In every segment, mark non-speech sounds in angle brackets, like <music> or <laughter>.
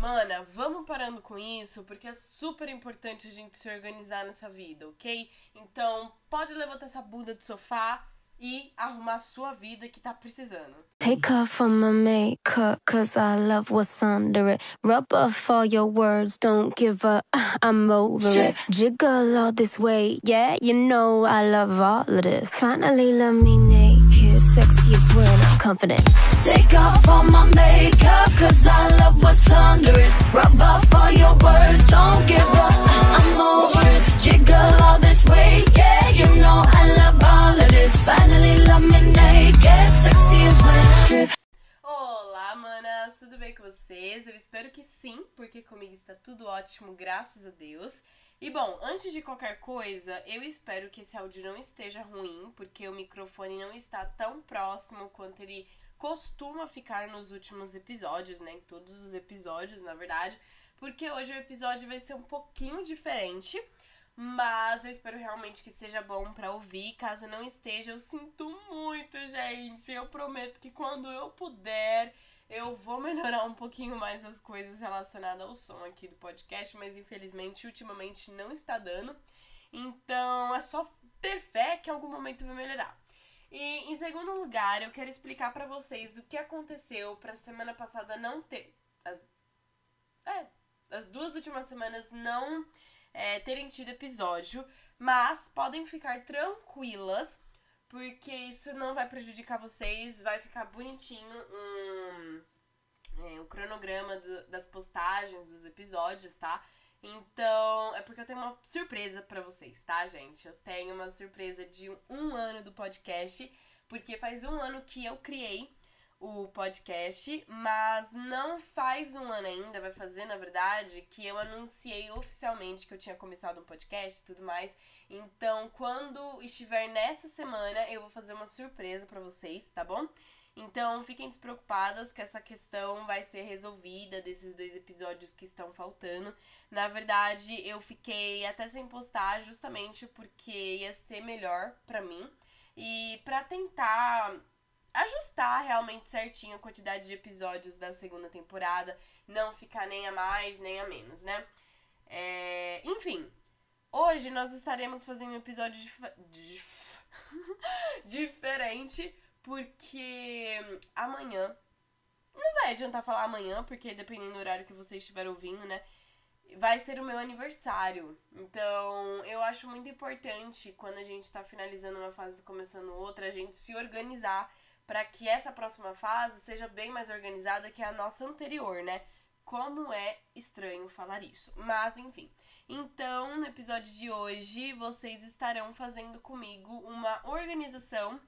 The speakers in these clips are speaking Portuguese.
Mana, vamos parando com isso, porque é super importante a gente se organizar nessa vida, ok? Então, pode levantar essa bunda do sofá e arrumar a sua vida que tá precisando. Take off all my makeup, cause I love what's under it. Rub off all your words, don't give up, <laughs> I'm over it. Jiggle all this weight, yeah, you know I love all of this. Finally, let me naked, sexiest when I'm confident. Take off all my makeup, cause I love what's under it. Rub off all your words, don't give up, I'm over it. Jiggle all this weight, yeah, you know I love all of this. Finally, let me naked, sexiest when I strip. Olá, manas, tudo bem com vocês? Eu espero que sim, porque comigo está tudo ótimo, graças a Deus. E bom, antes de qualquer coisa, eu espero que esse áudio não esteja ruim, porque o microfone não está tão próximo quanto ele costuma ficar nos últimos episódios, né? Em todos os episódios, na verdade, porque hoje o episódio vai ser um pouquinho diferente. Mas eu espero realmente que seja bom pra ouvir. Caso não esteja, eu sinto muito, gente. Eu prometo que quando eu puder, eu vou melhorar um pouquinho mais as coisas relacionadas ao som aqui do podcast, mas infelizmente ultimamente não está dando. Então é só ter fé que em algum momento vai melhorar. E em segundo lugar, eu quero explicar pra vocês o que aconteceu pra semana passada não ter. As, é, as duas últimas semanas não é, terem tido episódio, mas podem ficar tranquilas, porque isso não vai prejudicar vocês, vai ficar bonitinho um, é, o cronograma do- das postagens dos episódios, tá? Então, é porque eu tenho uma surpresa pra vocês, tá, gente? Eu tenho uma surpresa de um ano do podcast, porque faz um ano que eu criei o podcast, mas não faz um ano ainda, vai fazer, na verdade, que eu anunciei oficialmente que eu tinha começado um podcast e tudo mais. Então, quando estiver nessa semana, eu vou fazer uma surpresa pra vocês, tá bom? Então, fiquem despreocupadas que essa questão vai ser resolvida desses dois episódios que estão faltando. Na verdade, eu fiquei até sem postar justamente porque ia ser melhor pra mim e pra tentar ajustar realmente certinho a quantidade de episódios da segunda temporada, não ficar nem a mais nem a menos, né? É, Enfim, hoje nós estaremos fazendo um episódio dif- <laughs> dif- <laughs> diferente, porque amanhã. Não vai adiantar falar amanhã, porque dependendo do horário que você estiver ouvindo, né? Vai ser o meu aniversário. Então, eu acho muito importante quando a gente tá finalizando uma fase e começando outra, a gente se organizar para que essa próxima fase seja bem mais organizada que a nossa anterior, né? Como é estranho falar isso. Mas, enfim. Então, no episódio de hoje, vocês estarão fazendo comigo uma organização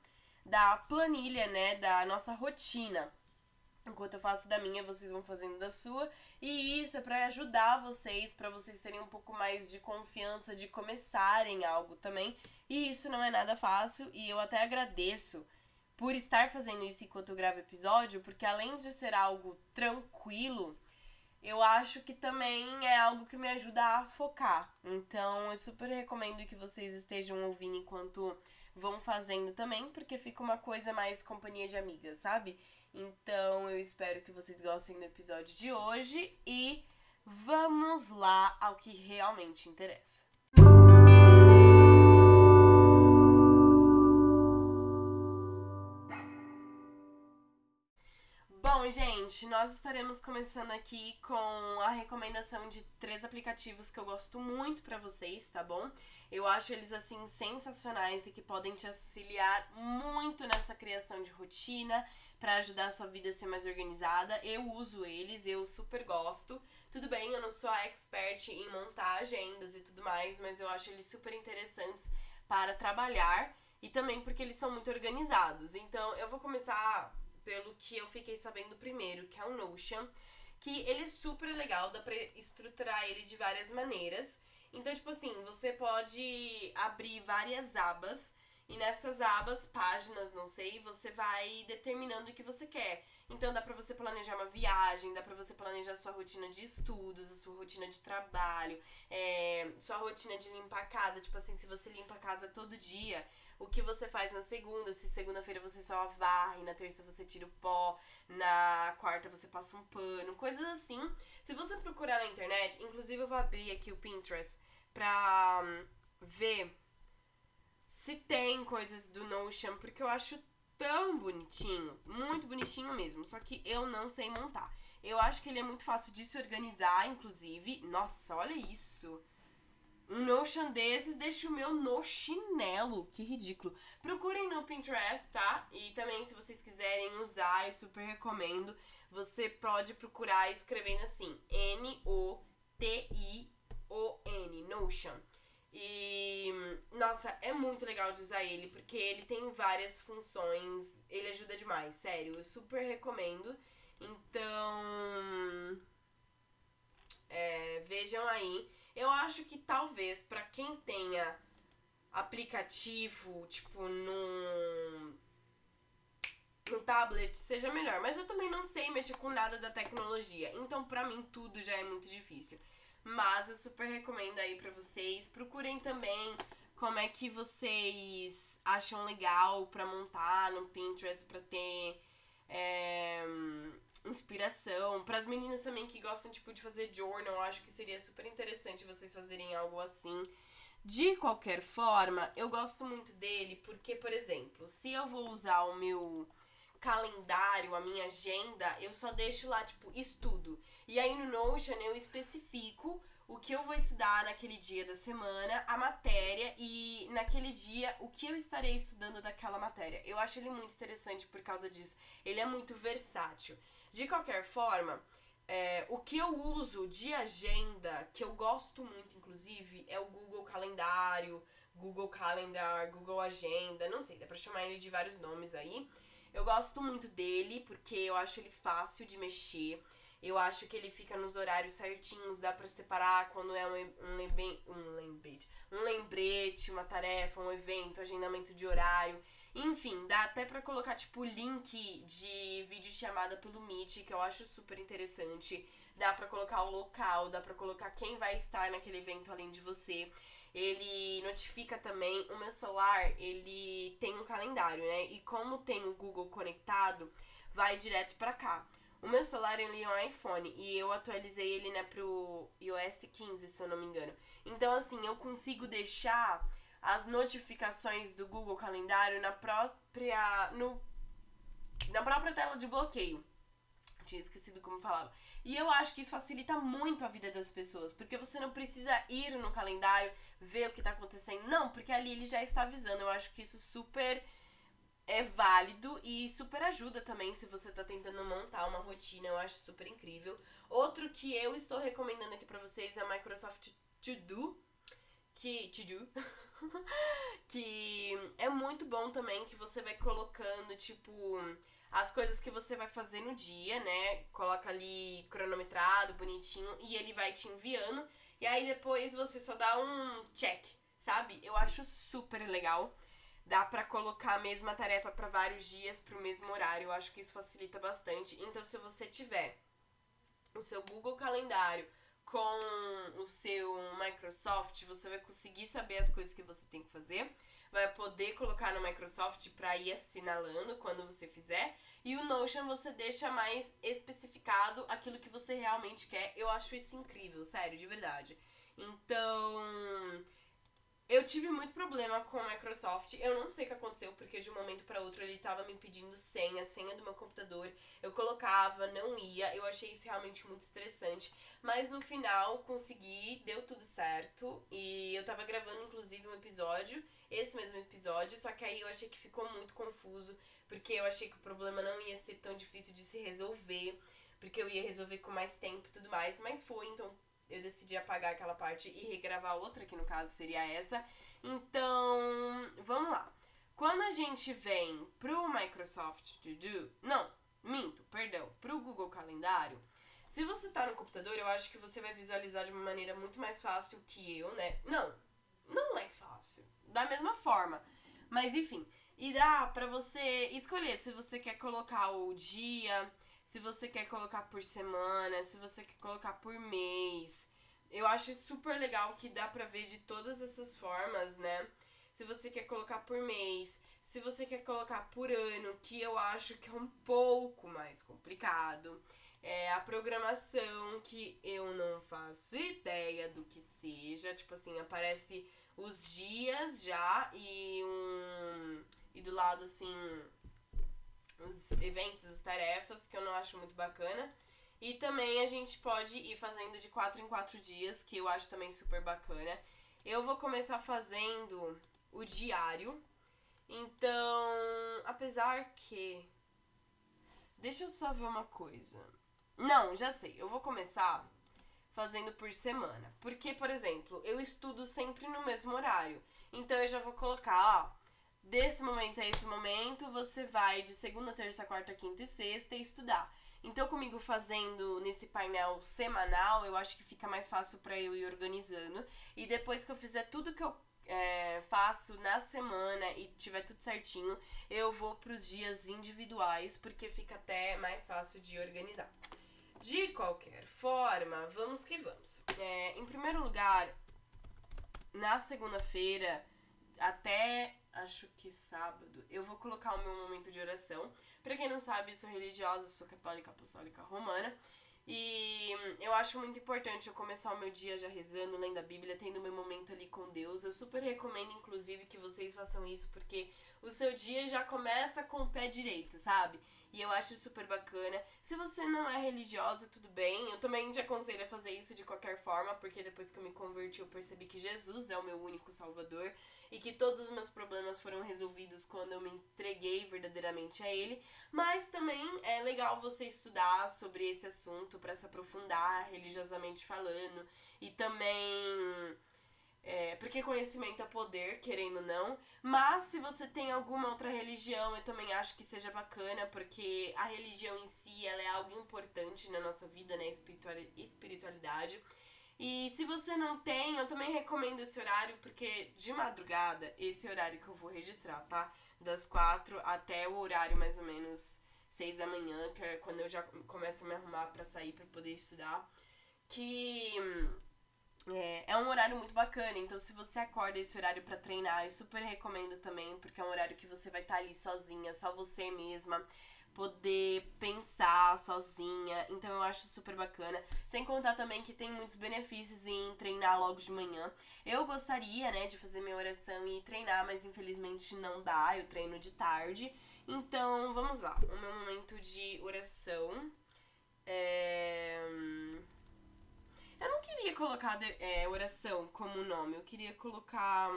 da planilha, né? Da nossa rotina. Enquanto eu faço da minha, vocês vão fazendo da sua. E isso é para ajudar vocês, para vocês terem um pouco mais de confiança de começarem algo também. E isso não é nada fácil e eu até agradeço por estar fazendo isso enquanto eu gravo episódio, porque além de ser algo tranquilo, eu acho que também é algo que me ajuda a focar. Então, eu super recomendo que vocês estejam ouvindo enquanto vão fazendo também, porque fica uma coisa mais companhia de amigas, sabe? Então, eu espero que vocês gostem do episódio de hoje e vamos lá ao que realmente interessa. Bom, gente, nós estaremos começando aqui com a recomendação de três aplicativos que eu gosto muito pra vocês, tá bom? Eu acho eles assim sensacionais e que podem te auxiliar muito nessa criação de rotina pra ajudar a sua vida a ser mais organizada. Eu uso eles, eu super gosto. Tudo bem, eu não sou a expert em montar agendas e tudo mais, mas eu acho eles super interessantes para trabalhar e também porque eles são muito organizados. Então, eu vou começar pelo que eu fiquei sabendo primeiro, que é o Notion, que ele é super legal, dá pra estruturar ele de várias maneiras. Então, tipo assim, você pode abrir várias abas e nessas abas, páginas, não sei, você vai determinando o que você quer. Então dá pra você planejar uma viagem, dá pra você planejar sua rotina de estudos, a sua rotina de trabalho, é, sua rotina de limpar a casa. Tipo assim, se você limpa a casa todo dia, o que você faz na segunda, se segunda-feira você só varre, na terça você tira o pó, na quarta você passa um pano, coisas assim. Se você procurar na internet, inclusive eu vou abrir aqui o Pinterest pra hum, ver se tem coisas do Notion, porque eu acho tão bonitinho, muito bonitinho mesmo, só que eu não sei montar. Eu acho que ele é muito fácil de se organizar, inclusive. Nossa, olha isso. Um Notion desses deixa o meu no chinelo. Que ridículo. Procurem no Pinterest, tá? E também, se vocês quiserem usar, eu super recomendo. Você pode procurar escrevendo assim: N-O-T-I-O-N, Notion. E, nossa, é muito legal de usar ele, porque ele tem várias funções. Ele ajuda demais, sério. Eu super recomendo. Então. É, vejam aí. Eu acho que talvez para quem tenha aplicativo, tipo, num, num tablet, seja melhor. Mas eu também não sei mexer com nada da tecnologia. Então, pra mim, tudo já é muito difícil. Mas eu super recomendo aí pra vocês. Procurem também como é que vocês acham legal pra montar no Pinterest, pra ter. É, inspiração. Para as meninas também que gostam tipo de fazer journal, acho que seria super interessante vocês fazerem algo assim. De qualquer forma, eu gosto muito dele porque, por exemplo, se eu vou usar o meu calendário, a minha agenda, eu só deixo lá tipo estudo. E aí no Notion eu especifico o que eu vou estudar naquele dia da semana, a matéria e naquele dia o que eu estarei estudando daquela matéria. Eu acho ele muito interessante por causa disso. Ele é muito versátil. De qualquer forma, é, o que eu uso de agenda, que eu gosto muito, inclusive, é o Google Calendário, Google Calendar, Google Agenda, não sei, dá pra chamar ele de vários nomes aí. Eu gosto muito dele porque eu acho ele fácil de mexer. Eu acho que ele fica nos horários certinhos, dá pra separar quando é um, um, lembre, um lembrete, um lembrete, uma tarefa, um evento, agendamento de horário. Enfim, dá até pra colocar, tipo, link de vídeo chamada pelo Meet, que eu acho super interessante. Dá pra colocar o local, dá pra colocar quem vai estar naquele evento além de você. Ele notifica também, o meu celular, ele tem um calendário, né? E como tem o Google conectado, vai direto pra cá. O meu celular ele é um iPhone e eu atualizei ele né, pro iOS 15, se eu não me engano. Então, assim, eu consigo deixar as notificações do Google Calendário na própria no na própria tela de bloqueio. Tinha esquecido como falava. E eu acho que isso facilita muito a vida das pessoas, porque você não precisa ir no calendário ver o que tá acontecendo. Não, porque ali ele já está avisando. Eu acho que isso super é válido e super ajuda também se você tá tentando montar uma rotina. Eu acho super incrível. Outro que eu estou recomendando aqui para vocês é o Microsoft To Do, que To Do <laughs> <laughs> que é muito bom também que você vai colocando, tipo, as coisas que você vai fazer no dia, né? Coloca ali cronometrado, bonitinho, e ele vai te enviando. E aí depois você só dá um check, sabe? Eu acho super legal. Dá pra colocar a mesma tarefa para vários dias pro mesmo horário. Eu acho que isso facilita bastante. Então, se você tiver o seu Google Calendário com o seu Microsoft, você vai conseguir saber as coisas que você tem que fazer, vai poder colocar no Microsoft para ir assinalando quando você fizer, e o Notion você deixa mais especificado aquilo que você realmente quer. Eu acho isso incrível, sério, de verdade. Então, eu tive muito problema com a Microsoft. Eu não sei o que aconteceu, porque de um momento para outro ele tava me pedindo senha, senha do meu computador. Eu colocava, não ia. Eu achei isso realmente muito estressante. Mas no final consegui, deu tudo certo. E eu tava gravando inclusive um episódio, esse mesmo episódio, só que aí eu achei que ficou muito confuso, porque eu achei que o problema não ia ser tão difícil de se resolver, porque eu ia resolver com mais tempo e tudo mais, mas foi, então eu decidi apagar aquela parte e regravar outra, que no caso seria essa. Então, vamos lá. Quando a gente vem pro Microsoft To Do, não, minto, perdão, pro Google Calendário, se você tá no computador, eu acho que você vai visualizar de uma maneira muito mais fácil que eu, né? Não, não mais fácil, da mesma forma. Mas enfim, e dá pra você escolher se você quer colocar o dia, se você quer colocar por semana, se você quer colocar por mês. Eu acho super legal que dá pra ver de todas essas formas, né? se você quer colocar por mês, se você quer colocar por ano, que eu acho que é um pouco mais complicado. É a programação que eu não faço ideia do que seja. Tipo assim, aparece os dias já e um. E do lado assim. Os eventos, as tarefas, que eu não acho muito bacana. E também a gente pode ir fazendo de 4 em 4 dias, que eu acho também super bacana. Eu vou começar fazendo o diário. Então, apesar que. Deixa eu só ver uma coisa. Não, já sei. Eu vou começar fazendo por semana. Porque, por exemplo, eu estudo sempre no mesmo horário. Então eu já vou colocar, ó. Desse momento a esse momento, você vai de segunda, terça, quarta, quinta e sexta e estudar. Então, comigo fazendo nesse painel semanal, eu acho que fica mais fácil para eu ir organizando. E depois que eu fizer tudo que eu é, faço na semana e tiver tudo certinho, eu vou pros dias individuais, porque fica até mais fácil de organizar. De qualquer forma, vamos que vamos. É, em primeiro lugar, na segunda-feira, até acho que sábado, eu vou colocar o meu momento de oração. Pra quem não sabe, sou religiosa, sou católica apostólica romana. E eu acho muito importante eu começar o meu dia já rezando, lendo a Bíblia, tendo meu momento ali com Deus. Eu super recomendo, inclusive, que vocês façam isso, porque o seu dia já começa com o pé direito, sabe? E eu acho super bacana. Se você não é religiosa, tudo bem. Eu também te aconselho a fazer isso de qualquer forma, porque depois que eu me converti, eu percebi que Jesus é o meu único salvador e que todos os meus problemas foram resolvidos quando eu me entreguei verdadeiramente a Ele. Mas também é legal você estudar sobre esse assunto para se aprofundar religiosamente falando e também é, porque conhecimento é poder, querendo ou não. Mas se você tem alguma outra religião, eu também acho que seja bacana, porque a religião em si ela é algo importante na nossa vida, né? Espiritualidade. E se você não tem, eu também recomendo esse horário, porque de madrugada, esse horário que eu vou registrar, tá? Das quatro até o horário mais ou menos seis da manhã, que é quando eu já começo a me arrumar para sair para poder estudar. Que é, é um horário muito bacana, então se você acorda esse horário para treinar, eu super recomendo também, porque é um horário que você vai estar tá ali sozinha, só você mesma, poder pensar sozinha, então eu acho super bacana. Sem contar também que tem muitos benefícios em treinar logo de manhã. Eu gostaria, né, de fazer minha oração e treinar, mas infelizmente não dá, eu treino de tarde. Então, vamos lá, o meu momento de oração. É eu não queria colocar é, oração como nome, eu queria colocar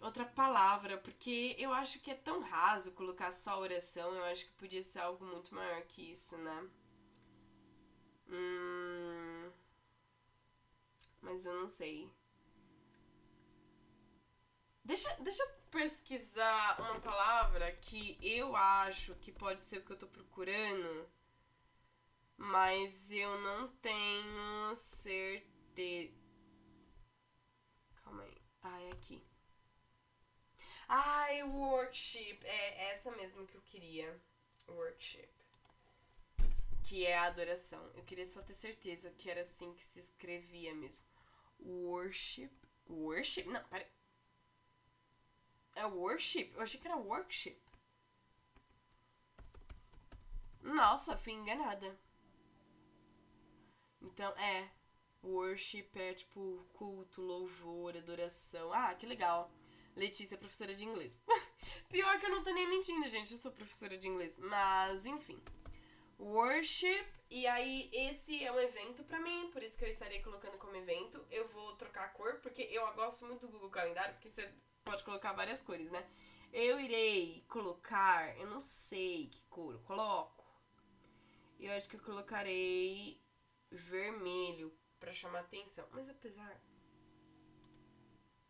outra palavra, porque eu acho que é tão raso colocar só oração, eu acho que podia ser algo muito maior que isso, né? Hum, mas eu não sei. Deixa, deixa eu pesquisar uma palavra que eu acho que pode ser o que eu tô procurando mas eu não tenho certeza. Calma aí. É aqui. Ai, worship. É essa mesmo que eu queria. Worship. Que é a adoração. Eu queria só ter certeza que era assim que se escrevia mesmo. Worship. Worship? Não, pera. É worship? Eu achei que era worship. Nossa, fui enganada. Então, é. Worship é tipo culto, louvor, adoração. Ah, que legal. Letícia é professora de inglês. <laughs> Pior que eu não tô nem mentindo, gente. Eu sou professora de inglês. Mas, enfim. Worship. E aí, esse é um evento pra mim. Por isso que eu estarei colocando como evento. Eu vou trocar a cor, porque eu gosto muito do Google Calendário, porque você pode colocar várias cores, né? Eu irei colocar. Eu não sei que cor eu coloco. Eu acho que eu colocarei vermelho para chamar atenção. Mas apesar.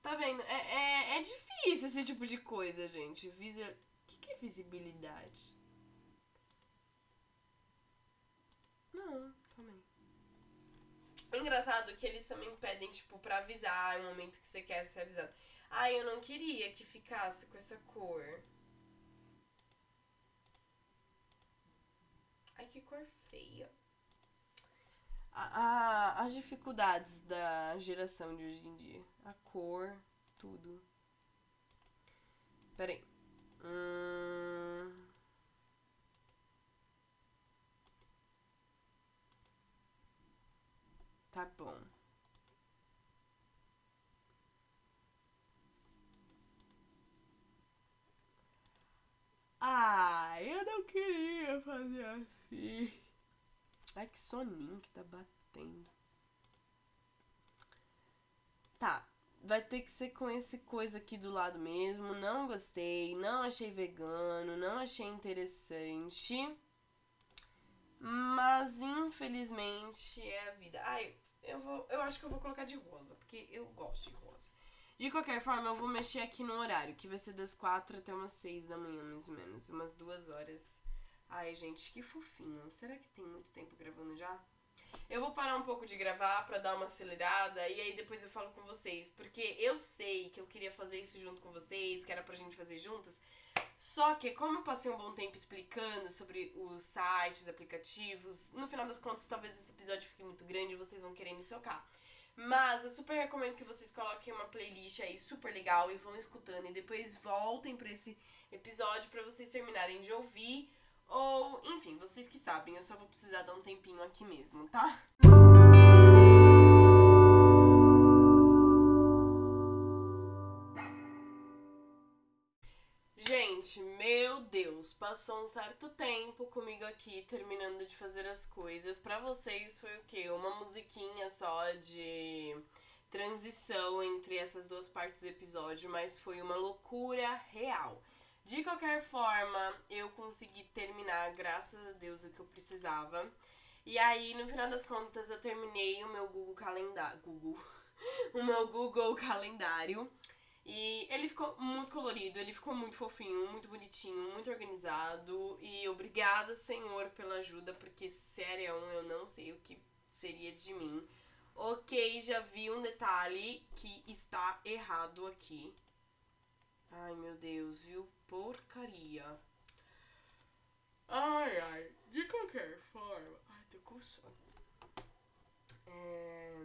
Tá vendo? É, é, é difícil esse tipo de coisa, gente. Visual... O que, que é visibilidade? Não, calma aí. Engraçado que eles também pedem, tipo, pra avisar o momento que você quer ser avisado. Ah, eu não queria que ficasse com essa cor. Ai, que cor feia a, as dificuldades da geração de hoje em dia. A cor. tudo. Peraí. Hum... Tá bom. Ah, eu não queria fazer assim. Ai, que soninho que tá batendo. Tá, vai ter que ser com esse coisa aqui do lado mesmo. Não gostei, não achei vegano, não achei interessante. Mas infelizmente é a vida. Ai, eu vou, eu acho que eu vou colocar de rosa, porque eu gosto de rosa. De qualquer forma, eu vou mexer aqui no horário, que vai ser das quatro até umas seis da manhã, mais ou menos. Umas duas horas. Ai, gente, que fofinho. Será que tem muito tempo gravando já? Eu vou parar um pouco de gravar pra dar uma acelerada e aí depois eu falo com vocês. Porque eu sei que eu queria fazer isso junto com vocês, que era pra gente fazer juntas. Só que, como eu passei um bom tempo explicando sobre os sites, aplicativos, no final das contas, talvez esse episódio fique muito grande e vocês vão querer me socar. Mas eu super recomendo que vocês coloquem uma playlist aí super legal e vão escutando e depois voltem pra esse episódio pra vocês terminarem de ouvir. Ou, enfim, vocês que sabem, eu só vou precisar dar um tempinho aqui mesmo, tá? Gente, meu Deus, passou um certo tempo comigo aqui terminando de fazer as coisas. Pra vocês foi o quê? Uma musiquinha só de transição entre essas duas partes do episódio, mas foi uma loucura real. De qualquer forma, eu consegui terminar, graças a Deus, o que eu precisava. E aí, no final das contas, eu terminei o meu Google Calendário. Google. <laughs> o meu Google Calendário. E ele ficou muito colorido, ele ficou muito fofinho, muito bonitinho, muito organizado. E obrigada, Senhor, pela ajuda, porque sério, eu não sei o que seria de mim. Ok, já vi um detalhe que está errado aqui. Ai, meu Deus, viu? Porcaria. Ai, ai. De qualquer forma. Ai, tô com sono. É...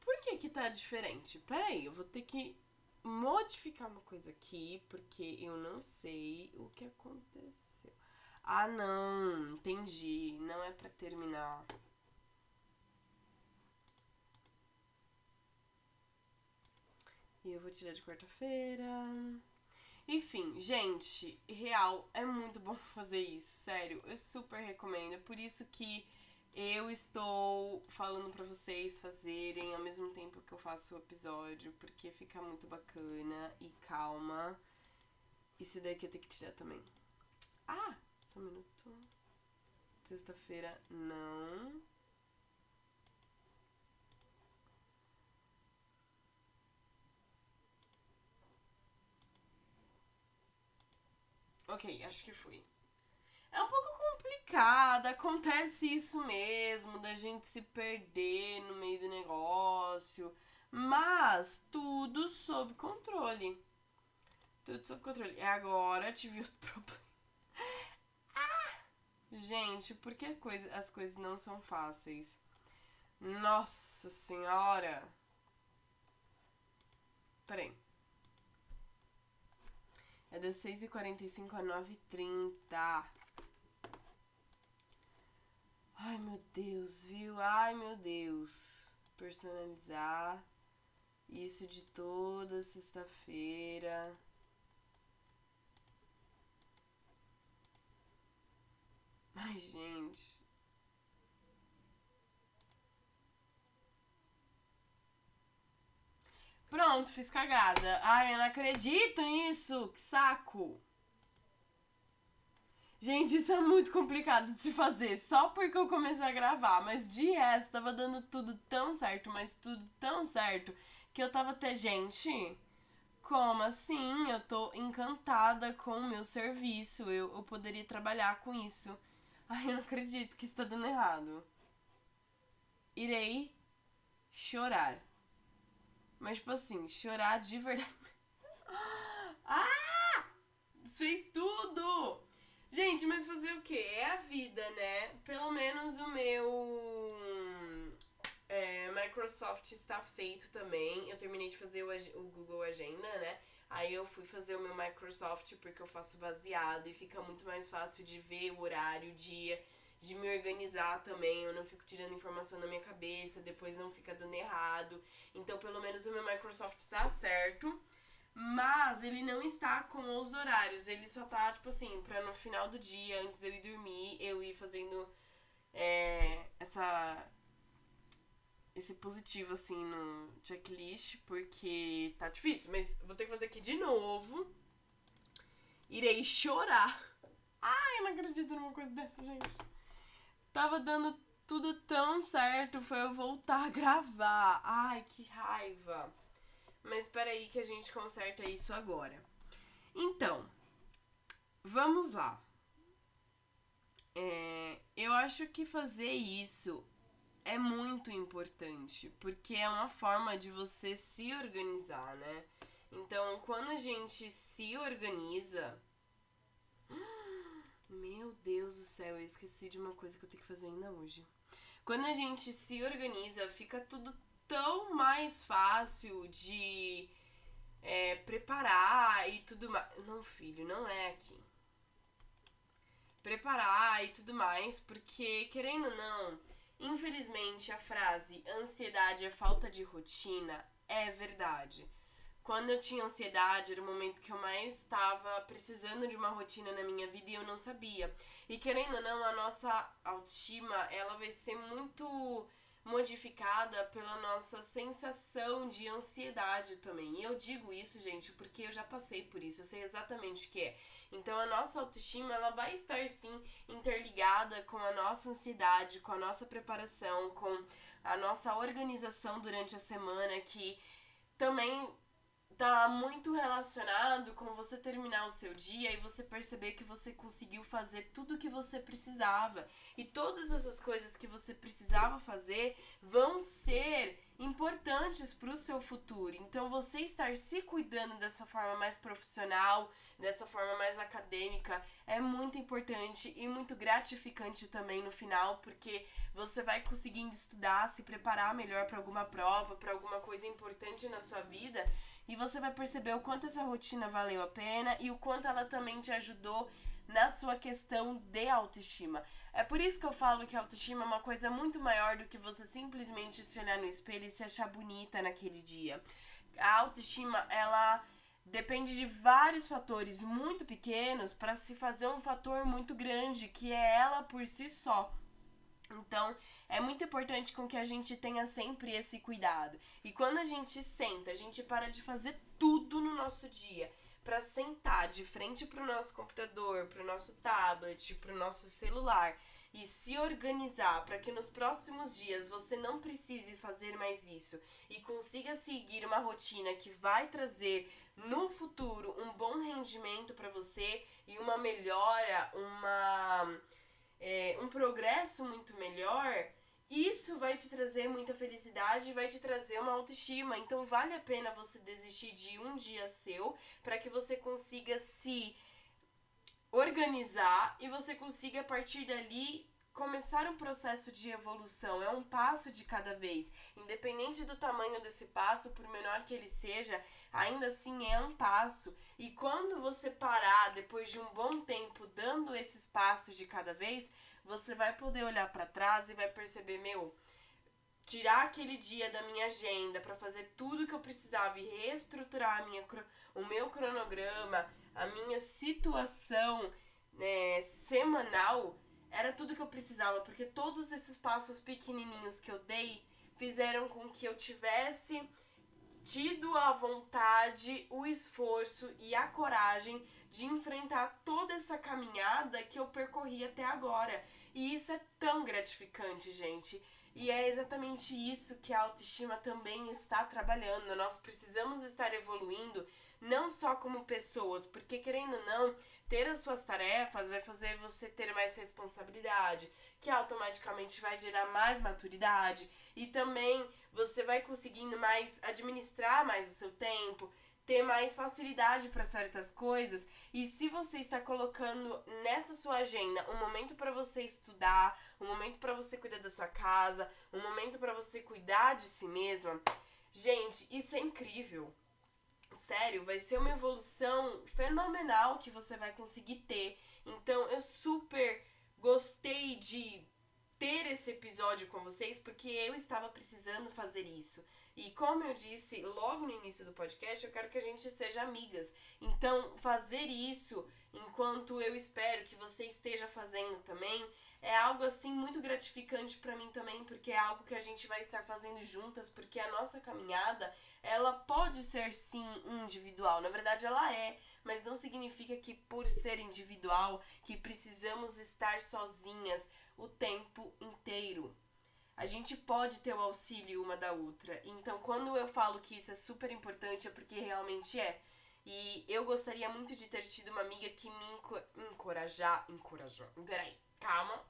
Por que que tá diferente? Pera aí, eu vou ter que modificar uma coisa aqui, porque eu não sei o que aconteceu. Ah, não. Entendi. Não é pra terminar. E eu vou tirar de quarta-feira. Enfim, gente, real, é muito bom <laughs> fazer isso, sério. Eu super recomendo. É por isso que eu estou falando pra vocês fazerem ao mesmo tempo que eu faço o episódio, porque fica muito bacana e calma. Isso daqui eu tenho que tirar também. Ah, só um minuto. Sexta-feira, não. Ok, acho que fui. É um pouco complicado, acontece isso mesmo, da gente se perder no meio do negócio. Mas tudo sob controle. Tudo sob controle. E agora tive <laughs> outro problema. Ah! Gente, por que coisa, as coisas não são fáceis? Nossa senhora! Peraí. É das 6h45 a 9h30. Ai, meu Deus, viu? Ai, meu Deus. Personalizar. Isso de toda sexta-feira. Ai, gente. Pronto, fiz cagada. Ai, eu não acredito nisso. Que saco. Gente, isso é muito complicado de se fazer. Só porque eu comecei a gravar. Mas de resto, tava dando tudo tão certo, mas tudo tão certo, que eu tava até. Gente, como assim? Eu tô encantada com o meu serviço. Eu, eu poderia trabalhar com isso. Ai, eu não acredito que isso tá dando errado. Irei chorar. Mas, tipo assim, chorar de verdade. <laughs> Ah! Fez tudo! Gente, mas fazer o quê? É a vida, né? Pelo menos o meu é, micro Microsoft está feito também. Eu terminei de fazer o, o Google Agenda, né? Aí eu fui fazer o meu Microsoft porque eu faço baseado e fica muito mais fácil de ver o horário, o dia, de me organizar também. Eu não fico tirando informação na minha cabeça, depois não fica dando errado. Então, pelo menos o meu Microsoft está certo. Mas ele não está com os horários. Ele só tá, tipo assim, pra no final do dia, antes de eu ir dormir, eu ir fazendo é, essa esse positivo assim no checklist, porque tá difícil, mas vou ter que fazer aqui de novo. Irei chorar. Ai, eu não acredito numa coisa dessa, gente. Tava dando tudo tão certo, foi eu voltar a gravar. Ai, que raiva. Mas peraí que a gente conserta isso agora. Então, vamos lá. É, eu acho que fazer isso é muito importante, porque é uma forma de você se organizar, né? Então, quando a gente se organiza. Meu Deus do céu, eu esqueci de uma coisa que eu tenho que fazer ainda hoje. Quando a gente se organiza, fica tudo tão mais fácil de é, preparar e tudo mais. Não, filho, não é aqui. Preparar e tudo mais, porque, querendo ou não, infelizmente a frase ansiedade é falta de rotina é verdade. Quando eu tinha ansiedade, era o momento que eu mais estava precisando de uma rotina na minha vida e eu não sabia. E querendo ou não, a nossa autoestima, ela vai ser muito modificada pela nossa sensação de ansiedade também. E eu digo isso, gente, porque eu já passei por isso, eu sei exatamente o que é. Então a nossa autoestima, ela vai estar sim interligada com a nossa ansiedade, com a nossa preparação, com a nossa organização durante a semana que também tá muito relacionado com você terminar o seu dia e você perceber que você conseguiu fazer tudo o que você precisava. E todas essas coisas que você precisava fazer vão ser importantes para o seu futuro. Então, você estar se cuidando dessa forma mais profissional, dessa forma mais acadêmica, é muito importante e muito gratificante também no final, porque você vai conseguindo estudar, se preparar melhor para alguma prova, para alguma coisa importante na sua vida e você vai perceber o quanto essa rotina valeu a pena e o quanto ela também te ajudou na sua questão de autoestima. É por isso que eu falo que autoestima é uma coisa muito maior do que você simplesmente se olhar no espelho e se achar bonita naquele dia. A autoestima, ela depende de vários fatores muito pequenos para se fazer um fator muito grande, que é ela por si só. Então, é muito importante com que a gente tenha sempre esse cuidado. E quando a gente senta, a gente para de fazer tudo no nosso dia para sentar de frente para o nosso computador, para o nosso tablet, para o nosso celular e se organizar para que nos próximos dias você não precise fazer mais isso e consiga seguir uma rotina que vai trazer no futuro um bom rendimento para você e uma melhora, uma é, um progresso muito melhor, isso vai te trazer muita felicidade e vai te trazer uma autoestima. Então vale a pena você desistir de um dia seu para que você consiga se organizar e você consiga a partir dali começar um processo de evolução. É um passo de cada vez. Independente do tamanho desse passo, por menor que ele seja, ainda assim é um passo. E quando você parar depois de um bom tempo dando esses passos de cada vez, você vai poder olhar para trás e vai perceber, meu, tirar aquele dia da minha agenda para fazer tudo que eu precisava e reestruturar a minha, o meu cronograma, a minha situação né, semanal, era tudo que eu precisava, porque todos esses passos pequenininhos que eu dei fizeram com que eu tivesse tido a vontade, o esforço e a coragem de enfrentar toda essa caminhada que eu percorri até agora. E isso é tão gratificante, gente. E é exatamente isso que a autoestima também está trabalhando. Nós precisamos estar evoluindo não só como pessoas, porque querendo ou não, ter as suas tarefas vai fazer você ter mais responsabilidade, que automaticamente vai gerar mais maturidade e também você vai conseguindo mais administrar mais o seu tempo, ter mais facilidade para certas coisas. E se você está colocando nessa sua agenda um momento para você estudar, um momento para você cuidar da sua casa, um momento para você cuidar de si mesma, gente, isso é incrível. Sério, vai ser uma evolução fenomenal que você vai conseguir ter. Então, eu super gostei de ter esse episódio com vocês porque eu estava precisando fazer isso. E como eu disse logo no início do podcast, eu quero que a gente seja amigas. Então, fazer isso enquanto eu espero que você esteja fazendo também é algo assim muito gratificante para mim também, porque é algo que a gente vai estar fazendo juntas, porque a nossa caminhada, ela pode ser sim individual. Na verdade, ela é, mas não significa que por ser individual que precisamos estar sozinhas o tempo inteiro a gente pode ter o auxílio uma da outra. Então, quando eu falo que isso é super importante, é porque realmente é. E eu gostaria muito de ter tido uma amiga que me enco encorajar. Encorajar. Peraí, calma.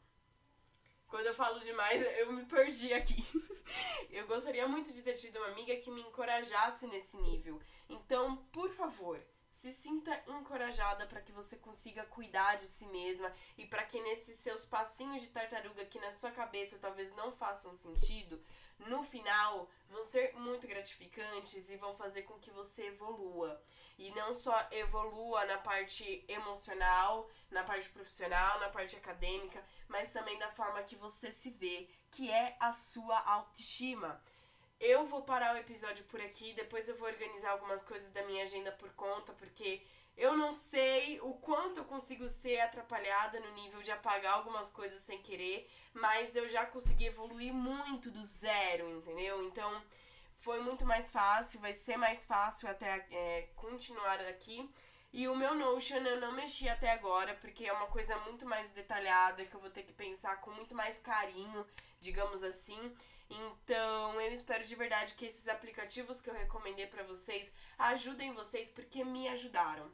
Quando eu falo demais, eu me perdi aqui. <laughs> eu gostaria muito de ter tido uma amiga que me encorajasse nesse nível. Então, por favor, se sinta encorajada para que você consiga cuidar de si mesma e para que nesses seus passinhos de tartaruga que na sua cabeça talvez não façam sentido, no final vão ser muito gratificantes e vão fazer com que você evolua. E não só evolua na parte emocional, na parte profissional, na parte acadêmica, mas também da forma que você se vê, que é a sua autoestima. Eu vou parar o episódio por aqui, depois eu vou organizar algumas coisas da minha agenda por conta, porque eu não sei o quanto eu consigo ser atrapalhada no nível de apagar algumas coisas sem querer, mas eu já consegui evoluir muito do zero, entendeu? Então foi muito mais fácil, vai ser mais fácil até é, continuar aqui. E o meu Notion eu não mexi até agora, porque é uma coisa muito mais detalhada, que eu vou ter que pensar com muito mais carinho, digamos assim. Então, eu espero de verdade que esses aplicativos que eu recomendei para vocês ajudem vocês porque me ajudaram.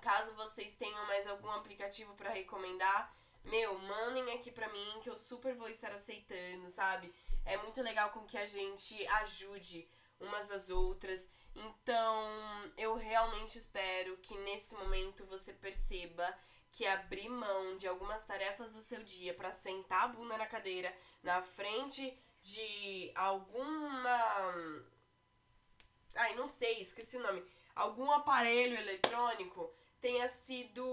Caso vocês tenham mais algum aplicativo para recomendar, meu, mandem aqui pra mim que eu super vou estar aceitando, sabe? É muito legal com que a gente ajude umas às outras. Então, eu realmente espero que nesse momento você perceba que abrir mão de algumas tarefas do seu dia para sentar a bunda na cadeira, na frente de alguma. Ai, não sei, esqueci o nome. Algum aparelho eletrônico tenha sido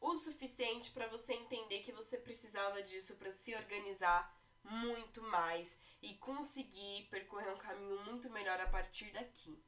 o suficiente para você entender que você precisava disso para se organizar muito mais e conseguir percorrer um caminho muito melhor a partir daqui.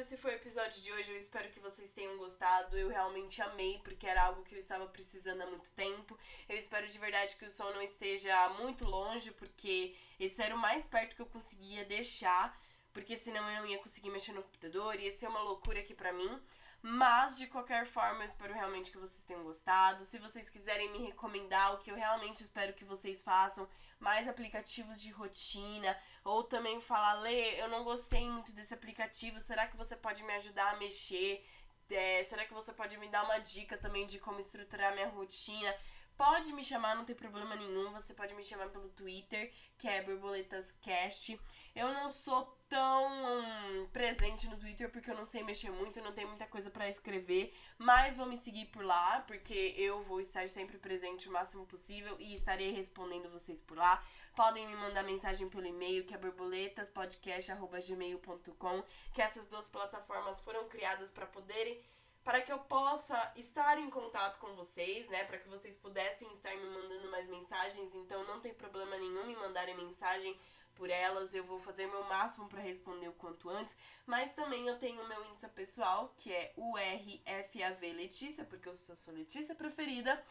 Esse foi o episódio de hoje. Eu espero que vocês tenham gostado. Eu realmente amei, porque era algo que eu estava precisando há muito tempo. Eu espero de verdade que o som não esteja muito longe, porque esse era o mais perto que eu conseguia deixar. Porque senão eu não ia conseguir mexer no computador, ia ser uma loucura aqui pra mim. Mas, de qualquer forma, eu espero realmente que vocês tenham gostado. Se vocês quiserem me recomendar o que eu realmente espero que vocês façam, mais aplicativos de rotina, ou também falar, Lê, eu não gostei muito desse aplicativo, será que você pode me ajudar a mexer? É, será que você pode me dar uma dica também de como estruturar minha rotina? Pode me chamar, não tem problema nenhum. Você pode me chamar pelo Twitter, que é BorboletasCast. Eu não sou tão presente no Twitter porque eu não sei mexer muito, não tenho muita coisa para escrever, mas vou me seguir por lá porque eu vou estar sempre presente o máximo possível e estarei respondendo vocês por lá. Podem me mandar mensagem pelo e-mail que é borboletaspodcast@gmail.com, que essas duas plataformas foram criadas para poderem para que eu possa estar em contato com vocês, né? Para que vocês pudessem estar me mandando mais mensagens. Então não tem problema nenhum me mandarem mensagem por elas. Eu vou fazer meu máximo para responder o quanto antes. Mas também eu tenho o meu Insta pessoal, que é URFAV Letícia, porque eu sou a sua Letícia preferida.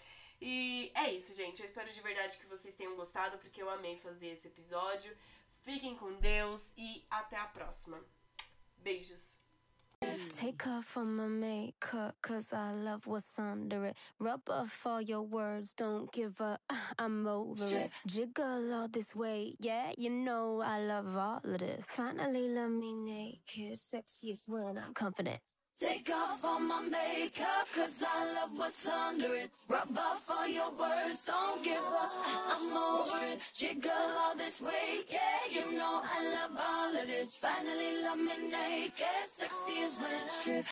E é isso, gente. Eu espero de verdade que vocês tenham gostado, porque eu amei fazer esse episódio. Fiquem com Deus e até a próxima. Beijos! Take off all my makeup, cause I love what's under it. Rub off all your words, don't give up, <sighs> I'm over it. Jiggle all this way, yeah, you know I love all of this. Finally, love me naked, sexiest when I'm confident. Take off all my makeup, cause I love what's under it. Rub off all your words, don't give up, I'm over it. Jiggle all this weight, yeah, you know I love all of this. Finally love me naked, sexy as when I strip.